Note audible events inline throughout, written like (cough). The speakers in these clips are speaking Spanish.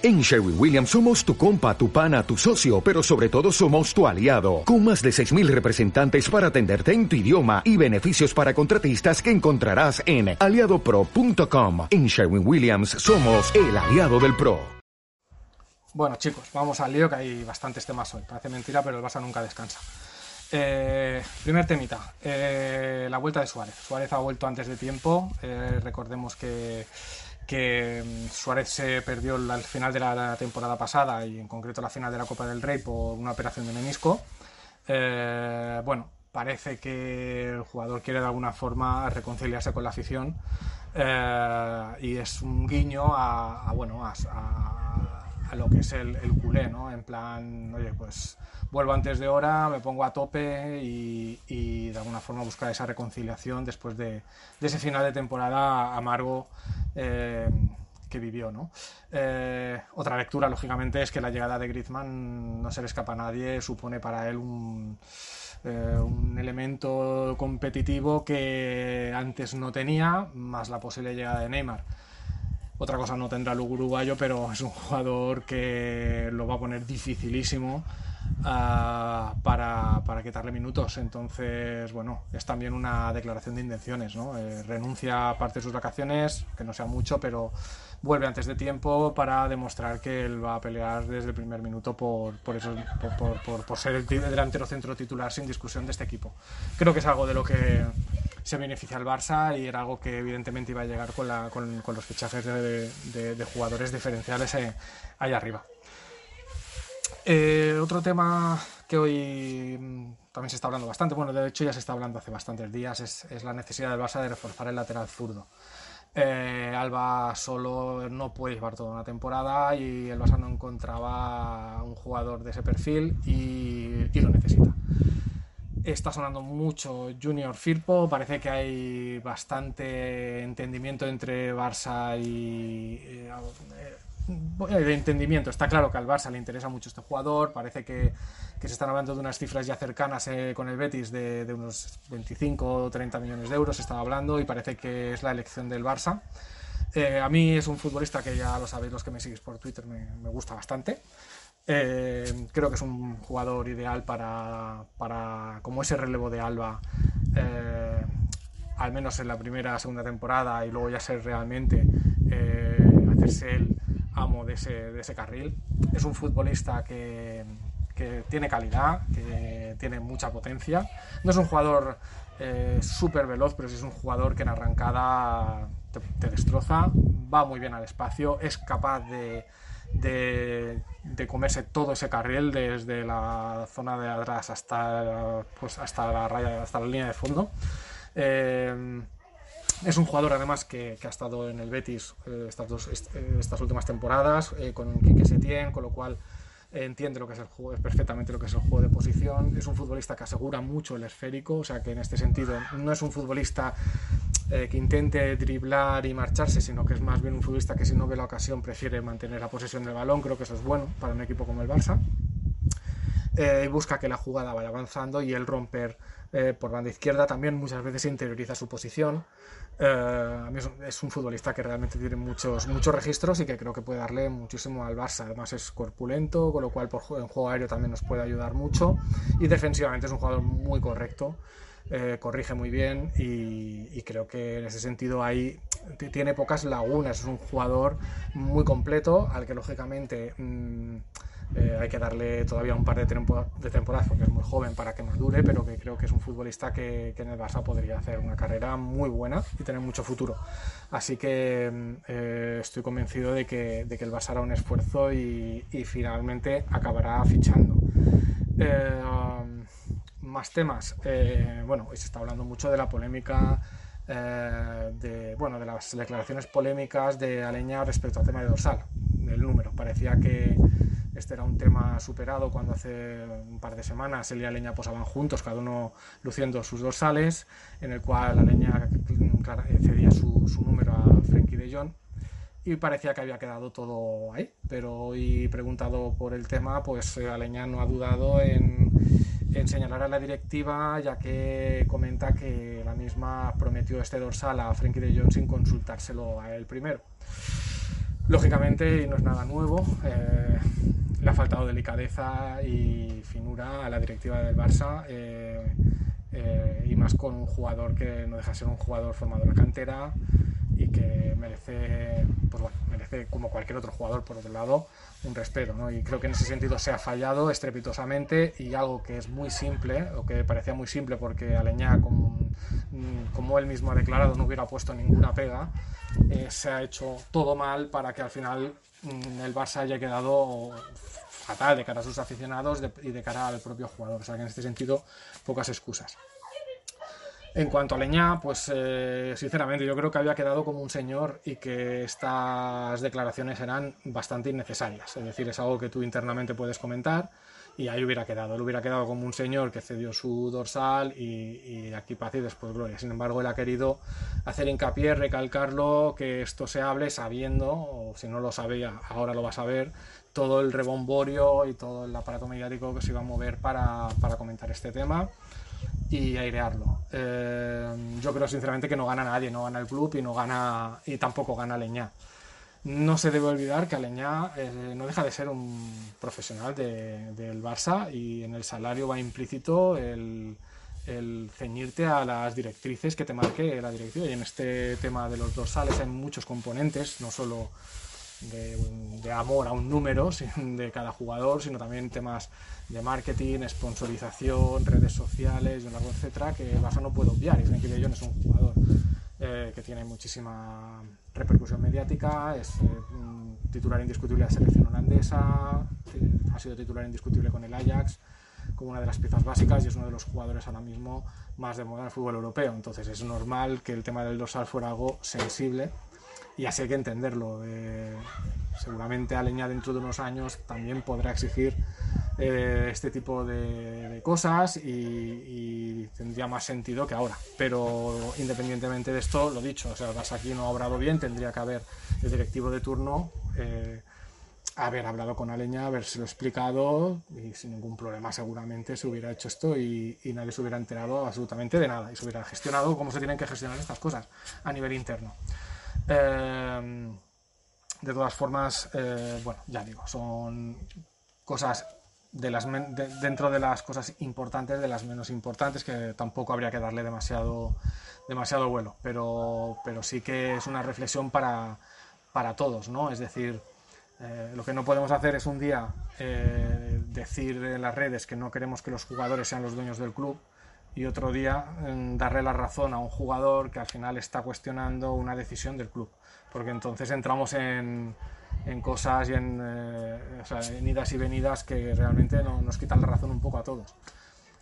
En Sherwin Williams somos tu compa, tu pana, tu socio, pero sobre todo somos tu aliado, con más de 6.000 representantes para atenderte en tu idioma y beneficios para contratistas que encontrarás en aliadopro.com. En Sherwin Williams somos el aliado del PRO. Bueno chicos, vamos al lío que hay bastantes temas hoy. Parece mentira, pero el Barça nunca descansa. Eh, primer temita, eh, la vuelta de Suárez. Suárez ha vuelto antes de tiempo. Eh, recordemos que que mm, Suárez se perdió al final de la temporada pasada y en concreto la final de la Copa del Rey por una operación de menisco. Eh, bueno, parece que el jugador quiere de alguna forma reconciliarse con la afición eh, y es un guiño a, bueno a, lo que es el, el, culé, ¿no? En plan, oye, pues vuelvo antes de hora, me pongo a tope y, de alguna forma buscar esa reconciliación después de, ese final de temporada amargo eh, que vivió. ¿no? Eh, otra lectura, lógicamente, es que la llegada de Griezmann no se le escapa a nadie, supone para él un, eh, un elemento competitivo que antes no tenía, más la posible llegada de Neymar. Otra cosa no tendrá el uruguayo, pero es un jugador que lo va a poner dificilísimo para, para, quitarle minutos. Entonces, bueno, es también una declaración de intenciones, ¿no? Eh, renuncia a parte de sus vacaciones, que no sea mucho, pero vuelve antes de tiempo para demostrar que él va a pelear desde el primer minuto por, por, eso, por, por, por ser el delantero centro titular sin discusión de este equipo. Creo que es algo de lo que se beneficia el Barça y era algo que evidentemente iba a llegar con, la, con, con los fichajes de, de, de, jugadores diferenciales eh, ahí arriba. Eh, otro tema que hoy mm, también se está hablando bastante, bueno, de hecho ya se está hablando hace bastantes días, es, es la necesidad del Barça de reforzar el lateral zurdo. Eh, Alba solo no puede llevar toda una temporada y el Barça no encontraba un jugador de ese perfil y, y lo necesita. Está sonando mucho Junior Firpo, parece que hay bastante entendimiento entre Barça y... Eh, de entendimiento. Está claro que al Barça le interesa mucho este jugador, parece que, que se están hablando de unas cifras ya cercanas eh, con el Betis de, de, unos 25 o 30 millones de euros, se estaba hablando y parece que es la elección del Barça. Eh, a mí es un futbolista que ya lo sabéis los que me seguís por Twitter, me, me gusta bastante. Eh, creo que es un jugador ideal para, para como ese relevo de Alba, eh, al menos en la primera segunda temporada y luego ya ser realmente eh, hacerse el amo de ese, de ese carril. Es un futbolista que, que, tiene calidad, que tiene mucha potencia. No es un jugador eh, súper veloz, pero sí es un jugador que en arrancada te, te, destroza, va muy bien al espacio, es capaz de, de, de, comerse todo ese carril desde la zona de atrás hasta, pues, hasta la raya, hasta la línea de fondo. Eh, es un jugador además que, que, ha estado en el Betis eh, estas, dos, est estas últimas temporadas eh, con Quique Setién, con lo cual eh, entiende lo que es el juego, es perfectamente lo que es el juego de posición. Es un futbolista que asegura mucho el esférico, o sea que en este sentido no es un futbolista eh, que intente driblar y marcharse, sino que es más bien un futbolista que si no ve la ocasión prefiere mantener la posesión del balón. Creo que eso es bueno para un equipo como el Barça. Eh, busca que la jugada vaya avanzando y el romper eh, por banda izquierda también muchas veces interioriza su posición. Es, un futbolista que realmente tiene muchos, muchos registros y que creo que puede darle muchísimo al Barça. Además es corpulento, con lo cual por, en juego aéreo también nos puede ayudar mucho. Y defensivamente es un jugador muy correcto. Eh, corrige muy bien y, creo que en ese sentido ahí tiene pocas lagunas. Es un jugador muy completo al que lógicamente mmm, eh, hay que darle todavía un par de, de, temporadas porque es muy joven para que madure, pero que creo que es un futbolista que, en el Barça podría hacer una carrera muy buena y tener mucho futuro. Así que eh, estoy convencido de que, el Barça hará un esfuerzo y, y finalmente acabará fichando. Eh, más temas. Eh, bueno, hoy se está hablando mucho de la polémica. Eh, de, bueno, de las declaraciones polémicas de Aleña respecto al tema de dorsal, del número. Parecía que, este era un tema superado cuando hace un par de semanas él y Aleña posaban juntos, cada uno luciendo sus dorsales, en el cual Aleña cedía su, su número a Frenkie de Jong y parecía que había quedado todo ahí. Pero hoy preguntado por el tema, pues Aleña no ha dudado en, señalar a la directiva, ya que comenta que la misma prometió este dorsal a Frenkie de Jong sin consultárselo a él primero. Lógicamente, no es nada nuevo, eh, le ha faltado delicadeza y finura a la directiva del Barça. Eh, eh, y más con un jugador que no deja de ser un jugador formado en la cantera y que merece, pues bueno, merece como cualquier otro jugador por otro lado un respeto ¿no? y creo que en ese sentido se ha fallado estrepitosamente y algo que es muy simple o que parecía muy simple porque Aleñá como, como él mismo ha declarado no hubiera puesto ninguna pega eh, se ha hecho todo mal para que al final mm, el Barça haya quedado fatal de cara a sus aficionados y de cara al propio jugador. O sea que en este sentido, pocas excusas. En cuanto a Leñá, pues eh, sinceramente yo creo que había quedado como un señor y que estas declaraciones eran bastante innecesarias. Es decir, es algo que tú internamente puedes comentar y ahí hubiera quedado. Él hubiera quedado como un señor que cedió su dorsal y, aquí paz y después gloria. Sin embargo, él ha querido hacer hincapié, recalcarlo, que esto se hable sabiendo, o si no lo sabía, ahora lo va a saber, todo el rebomborio y todo el aparato mediático que se iba a mover para, para comentar este tema y airearlo. Eh, yo creo sinceramente que no gana nadie, no gana el club y no gana y tampoco gana Leñá. No se debe olvidar que Aleñá eh, no deja de ser un profesional de, del Barça y en el salario va implícito el, el, ceñirte a las directrices que te marque la directiva. Y en este tema de los dorsales hay muchos componentes, no solo de, amor a un número (laughs) de cada jugador, sino también temas de marketing, sponsorización, redes sociales, etcétera, que Barça no puede obviar. Y Frenkie de es un jugador eh, que tiene muchísima repercusión mediática, es eh, titular indiscutible de la selección holandesa, ha sido titular indiscutible con el Ajax como una de las piezas básicas y es uno de los jugadores ahora mismo más de moda en el fútbol europeo. Entonces es normal que el tema del dorsal fuera algo sensible y así hay que entenderlo. Eh, seguramente Aleña dentro de unos años también podrá exigir eh, este tipo de, cosas y, tendría más sentido que ahora. Pero independientemente de esto, lo dicho, o sea, aquí no ha obrado bien, tendría que haber el directivo de turno. Eh, haber hablado con Aleña, haberse lo explicado y sin ningún problema seguramente se hubiera hecho esto y, y, nadie se hubiera enterado absolutamente de nada y se hubiera gestionado como se tienen que gestionar estas cosas a nivel interno. Em, de todas formas, eh, bueno, ya digo, son cosas de las dentro de las cosas importantes, de las menos importantes, que tampoco habría que darle demasiado, demasiado vuelo, pero, pero sí que es una reflexión para, para todos, ¿no? Es decir, eh, lo que no podemos hacer es un día eh, decir en las redes que no queremos que los jugadores sean los dueños del club y otro día darle la razón a un jugador que al final está cuestionando una decisión del club, porque entonces entramos en, en cosas y en, eh, en, idas y venidas que realmente no, nos quitan la razón un poco a todos.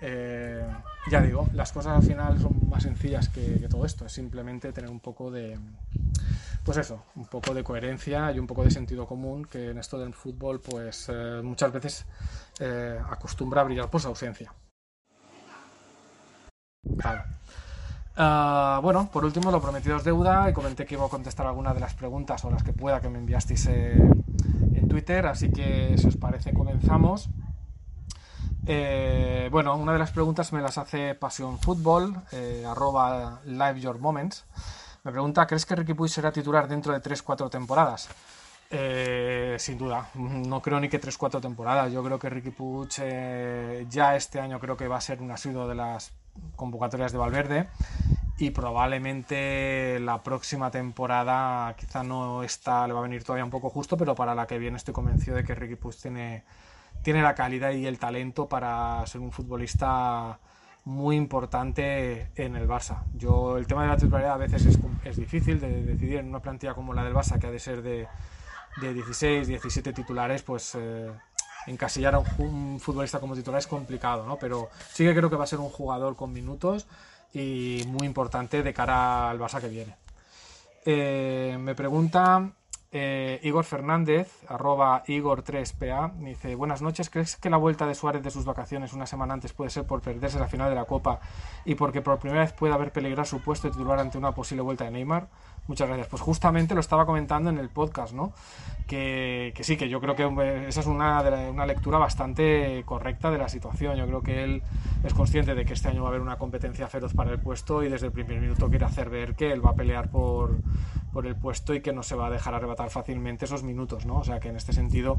Eh, ya digo, las cosas al final son más sencillas que, todo esto, es simplemente tener un poco de, pues eso, un poco de coherencia y un poco de sentido común que en esto del fútbol pues eh, muchas veces acostumbra a brillar por su ausencia. Ah, bueno, por último, lo prometido es deuda y comenté que iba a contestar algunas de las preguntas o las que pueda que me enviasteis eh, en Twitter, así que si os parece comenzamos. Eh, bueno, una de las preguntas me las hace Pasión Fútbol, eh, arroba Live Your Moments. Me pregunta, ¿crees que Ricky Puig será titular dentro de 3-4 temporadas? sin duda, no creo ni que 3-4 temporadas. Yo creo que Ricky Puig ya este año creo que va a ser un asiduo de las convocatorias de Valverde y probablemente la próxima temporada quizá no está, le va a venir todavía un poco justo, pero para la que viene estoy convencido de que Ricky Puig tiene, tiene la calidad y el talento para ser un futbolista muy importante en el Barça. Yo el tema de la titularidad a veces es, es difícil de decidir en una plantilla como la del Barça que ha de ser de, de 16, 17 titulares, pues eh, encasillar a un, futbolista como titular es complicado, ¿no? Pero sí que creo que va a ser un jugador con minutos y muy importante de cara al Barça que viene. Eh, me pregunta eh, Igor Fernández, arroba Igor3PA, me dice, buenas noches, ¿crees que la vuelta de Suárez de sus vacaciones una semana antes puede ser por perderse la final de la Copa y porque por primera vez puede haber peligrado su puesto de titular ante una posible vuelta de Neymar? Muchas gracias. Pues justamente lo estaba comentando en el podcast, ¿no? Que, sí, que yo creo que esa es una, una lectura bastante correcta de la situación. Yo creo que él es consciente de que este año va a haber una competencia feroz para el puesto y desde el primer minuto quiere hacer ver que él va a pelear por, por el puesto y que no se va a dejar arrebatar fácilmente esos minutos, ¿no? O sea que en este sentido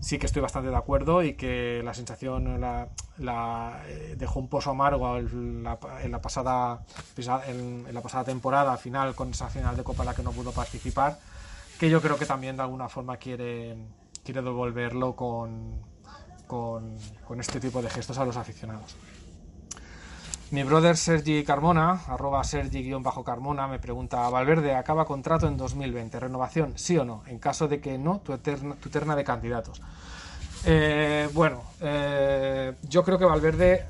sí que estoy bastante de acuerdo y que la sensación la, eh, dejó un pozo amargo en la, pasada en, la pasada temporada final con esa final de Copa en la que no pudo participar que yo creo que también de alguna forma quiere quiere devolverlo con, con, con este tipo de gestos a los aficionados. Mi brother Sergi Carmona, arroba Sergi-Carmona, me pregunta, Valverde acaba contrato en 2020, ¿renovación sí o no? En caso de que no, tu, eterna, tu terna de candidatos. Eh, bueno, eh, yo creo que Valverde,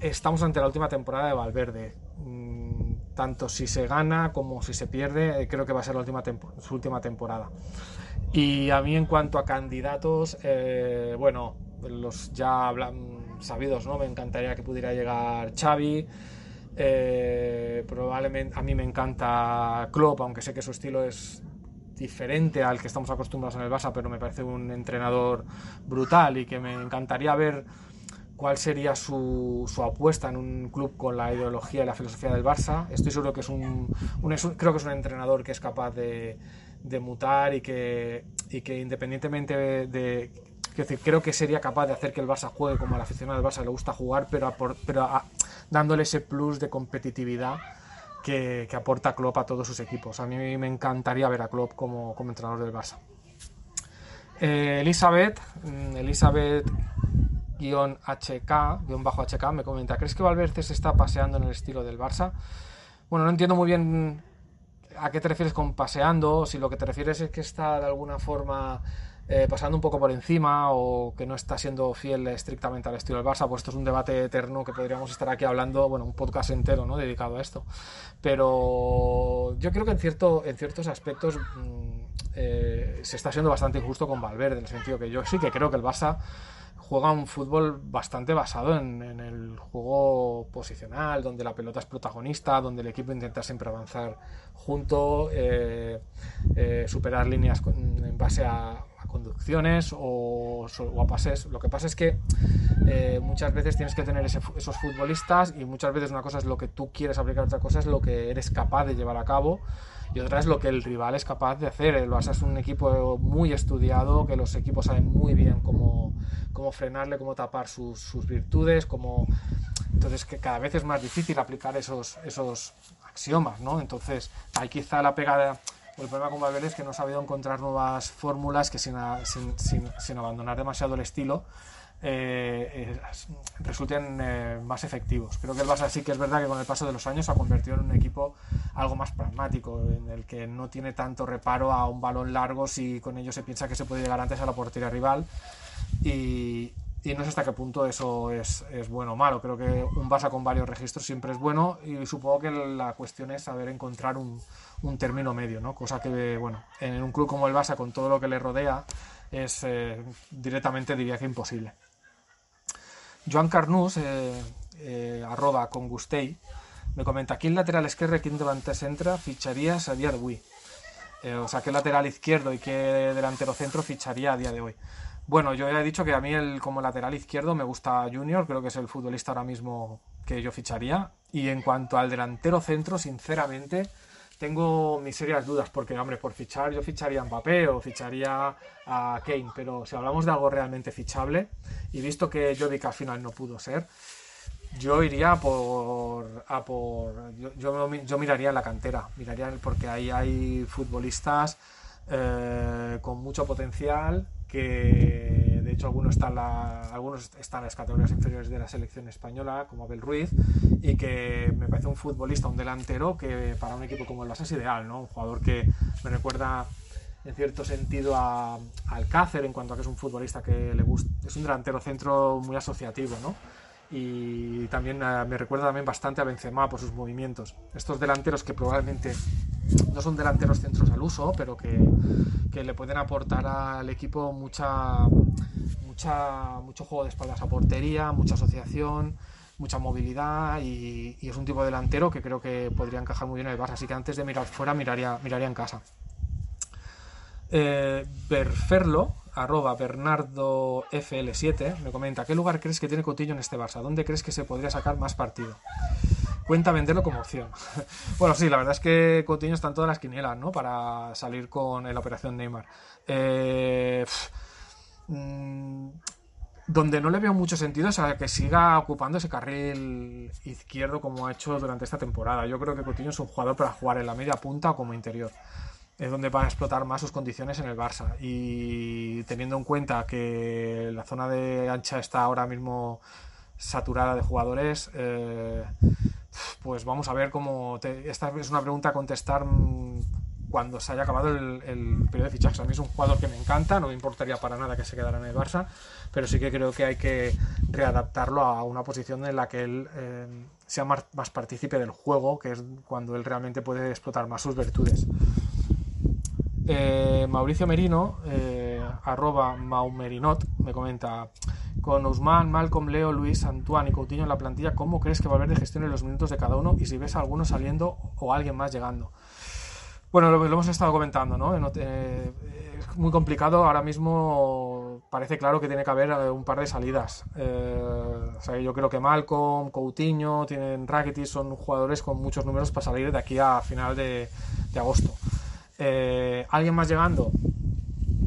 estamos ante la última temporada de Valverde. Mm, tanto si se gana como si se pierde, eh, creo que va a ser la última su última temporada. Y a mí en cuanto a candidatos, bueno, los ya hablan sabidos, ¿no? Me encantaría que pudiera llegar Xavi. Eh, probablemente a mí me encanta Klopp, aunque sé que su estilo es diferente al que estamos acostumbrados en el Barça, pero me parece un entrenador brutal y que me encantaría ver cuál sería su, su, apuesta en un club con la ideología y la filosofía del Barça. Estoy seguro que es un, creo que es un entrenador que es capaz de, de mutar y que, y que independientemente de, creo que sería capaz de hacer que el Barça juegue como al aficionado del Barça le gusta jugar, pero, pero dándole ese plus de competitividad que, aporta Klopp a todos sus equipos. A mí me encantaría ver a Klopp como, como entrenador del Barça. Eh, Elizabeth, mm, Elizabeth HK, bajo HK, me comenta, ¿crees que Valverde se está paseando en el estilo del Barça? Bueno, no entiendo muy bien a qué te refieres con paseando, si lo que te refieres es que está de alguna forma eh, pasando un poco por encima o que no está siendo fiel estrictamente al estilo del Barça, pues esto es un debate eterno que podríamos estar aquí hablando, bueno, un podcast entero ¿no? dedicado a esto. Pero yo creo que en, cierto, en ciertos aspectos mm, eh, se está siendo bastante injusto con Valverde, en el sentido que yo sí que creo que el Barça juega un fútbol bastante basado en, el juego posicional, donde la pelota es protagonista, donde el equipo intenta siempre avanzar junto, eh, superar líneas en base a, conducciones o, a pases. Lo que pasa es que eh, muchas veces tienes que tener esos futbolistas y muchas veces una cosa es lo que tú quieres aplicar, otra cosa es lo que eres capaz de llevar a cabo y otra es lo que el rival es capaz de hacer. El Barça es un equipo muy estudiado, que los equipos saben muy bien cómo, cómo frenarle, cómo tapar sus, sus virtudes, cómo... Entonces que cada vez es más difícil aplicar esos, esos axiomas, ¿no? Entonces hay quizá la pegada el problema con Valverde es que no ha sabido encontrar nuevas fórmulas que sin, abandonar demasiado el estilo eh, eh, resulten eh, más efectivos. Creo que el Barça sí que es verdad que con el paso de los años se ha convertido en un equipo algo más pragmático, en el que no tiene tanto reparo a un balón largo si con ello se piensa que se puede llegar antes a la portería rival. Y, y no sé hasta qué punto eso es, es, bueno o malo. Creo que un Barça con varios registros siempre es bueno y supongo que la cuestión es saber encontrar un, un término medio, ¿no? Cosa que, bueno, en un club como el Barça, con todo lo que le rodea, es eh, directamente, diría que imposible. Joan Carnús, eh, eh, arroba con Gustei, me comenta, ¿quién lateral izquierdo y quién delante centra ficharías a día de hoy? o sea, ¿qué lateral izquierdo y qué delantero centro ficharía a día de hoy? Bueno, yo he dicho que a mí el, como lateral izquierdo me gusta Junior, creo que es el futbolista ahora mismo que yo ficharía. Y en cuanto al delantero centro, sinceramente, tengo mis serias dudas, porque, hombre, por fichar yo ficharía a Mbappé o ficharía a Kane, pero si hablamos de algo realmente fichable, y visto que Jovic al final no pudo ser, yo iría por, a por yo, yo, miraría en la cantera, miraría porque ahí hay futbolistas eh, con mucho potencial que de hecho algunos están, algunos están en las categorías inferiores de la selección española, como Abel Ruiz, y que me parece un futbolista, un delantero que para un equipo como el Barça es ideal, ¿no? Un jugador que me recuerda en cierto sentido a, Alcácer en cuanto a que es un futbolista que le gusta, es un delantero centro muy asociativo, ¿no? Y también eh, me recuerda también bastante a Benzema por sus movimientos. Estos delanteros que probablemente no son delanteros centros al uso, pero que, que le pueden aportar al equipo mucha, mucha, mucho juego de espaldas a portería, mucha asociación, mucha movilidad y, es un tipo de delantero que creo que podría encajar muy bien en el Barça. Así que antes de mirar fuera, miraría, miraría en casa. Eh, Berferlo, arroba Bernardo FL7, me comenta, ¿qué lugar crees que tiene Coutinho en este Barça? ¿Dónde crees que se podría sacar más partido? cuenta venderlo como opción. (laughs) bueno, sí, la verdad es que Coutinho está en todas las quinielas, ¿no? Para salir con la operación Neymar. Eh, mm, donde no le veo mucho sentido es a que siga ocupando ese carril izquierdo como ha hecho durante esta temporada. Yo creo que Coutinho es un jugador para jugar en la media punta o como interior. Es donde va a explotar más sus condiciones en el Barça. Y teniendo en cuenta que la zona de ancha está ahora mismo saturada de jugadores, eh, pues vamos a ver cómo... esta es una pregunta a contestar mm, cuando se haya acabado el, periodo de fichajes. A mí es un jugador que me encanta, no me importaría para nada que se quedara en el Barça, pero sí que creo que hay que readaptarlo a una posición en la que él eh, sea más, partícipe del juego, que es cuando él realmente puede explotar más sus virtudes. Eh, Mauricio Merino, eh, arroba maumerinot, me comenta, con Usman, Malcolm, Leo, Luis, Antoine y Coutinho en la plantilla, ¿cómo crees que va a haber de gestión en los minutos de cada uno y si ves a alguno saliendo o alguien más llegando? Bueno, lo, hemos estado comentando, ¿no? Eh, es muy complicado. Ahora mismo parece claro que tiene que haber eh, un par de salidas. Eh, o sea, yo creo que Malcolm, Coutinho, tienen Rakitic, son jugadores con muchos números para salir de aquí a final de, agosto. ¿Alguien más llegando?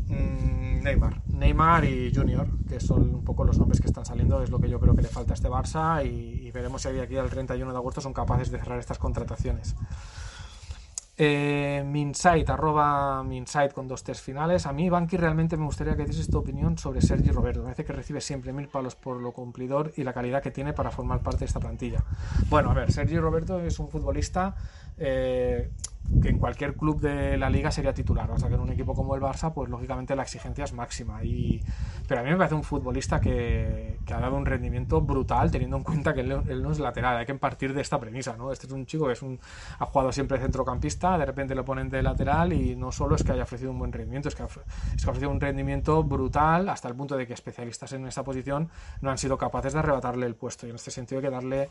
Mm, Neymar. Neymar y Junior, que son un poco los nombres que están saliendo, es lo que yo creo que le falta a este Barça y, y veremos si de aquí al 31 de agosto son capaces de cerrar estas contrataciones. Eh, Minsight, arroba Minsight con dos test finales. A mí, Banqui, realmente me gustaría que dieses tu opinión sobre Sergi Roberto. Me parece que recibe siempre mil palos por lo cumplidor y la calidad que tiene para formar parte de esta plantilla. Bueno, a ver, Sergi Roberto es un futbolista eh, que en cualquier club de la liga sería titular. O sea, que en un equipo como el Barça, pues lógicamente la exigencia es máxima. Y, pero a mí me parece un futbolista que, ha dado un rendimiento brutal, teniendo en cuenta que él, no es lateral. Hay que partir de esta premisa, ¿no? Este es un chico que es un, ha jugado siempre centrocampista, de repente lo ponen de lateral y no solo es que haya ofrecido un buen rendimiento, es que ha, es que ha ofrecido un rendimiento brutal hasta el punto de que especialistas en esta posición no han sido capaces de arrebatarle el puesto. Y en este sentido hay que darle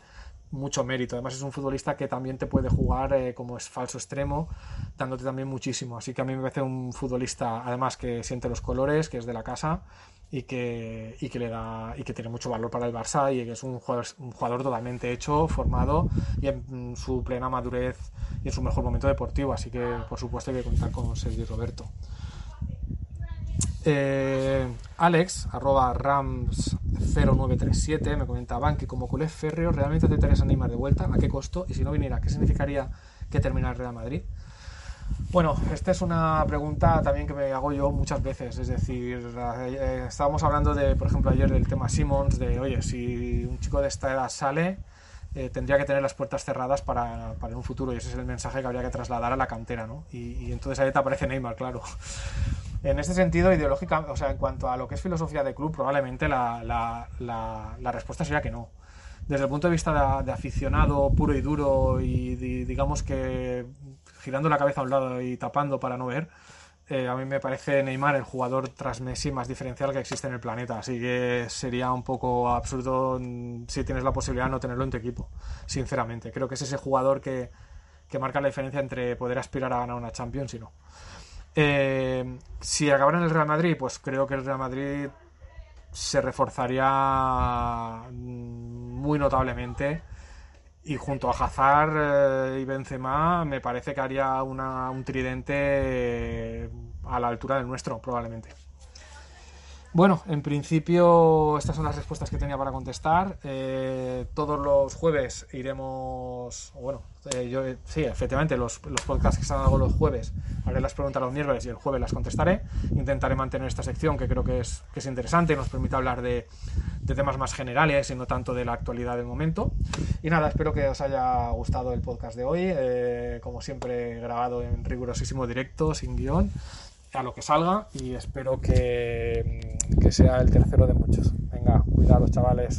mucho mérito. Además es un futbolista que también te puede jugar eh, como es falso extremo, dándote también muchísimo. Así que a mí me parece un futbolista, además que siente los colores, que es de la casa y que, y que le da y que tiene mucho valor para el Barça y que es un jugador, totalmente hecho, formado y en su plena madurez y en su mejor momento deportivo. Así que por supuesto hay que contar con Sergio Roberto. Eh, Alex, arroba Rams0937, me comentaban que como culé férreo, ¿realmente te interesa animar de vuelta? ¿A qué costo? Y si no viniera, ¿qué significaría que terminara el Real Madrid? Bueno, esta es una pregunta también que me hago yo muchas veces. Es decir, eh, estábamos hablando de, por ejemplo, ayer del tema Simmons, de, oye, si un chico de esta edad sale, eh, tendría que tener las puertas cerradas para, para, un futuro y ese es el mensaje que habría que trasladar a la cantera, ¿no? Y, y entonces ahí te aparece Neymar, claro. En este sentido, ideológica, o sea, en cuanto a lo que es filosofía de club, probablemente la, respuesta sería que no. Desde el punto de vista de, aficionado puro y duro y, digamos que girando la cabeza a un lado y tapando para no ver, eh, a mí me parece Neymar el jugador tras Messi más diferencial que existe en el planeta. Así que sería un poco absurdo mm, si tienes la posibilidad de no tenerlo en tu equipo, sinceramente. Creo que es ese jugador que, que marca la diferencia entre poder aspirar a ganar una Champions y no. Eh, si acabara en el Real Madrid, pues creo que el Real Madrid se reforzaría muy notablemente y junto a Hazard eh, y Benzema me parece que haría un tridente a la altura del nuestro probablemente. Bueno, en principio estas son las respuestas que tenía para contestar. Eh, todos los jueves iremos, bueno, eh, yo eh, sí, efectivamente, los, los, podcasts que hago los jueves, haré las preguntas los miércoles y el jueves las contestaré. Intentaré mantener esta sección que creo que es, que es interesante y nos permite hablar de, de, temas más generales y no tanto de la actualidad del momento. Y nada, espero que os haya gustado el podcast de hoy, como siempre grabado en rigurosísimo directo, sin guion a lo que salga y espero que, que sea el tercero de muchos. Venga, cuidados chavales.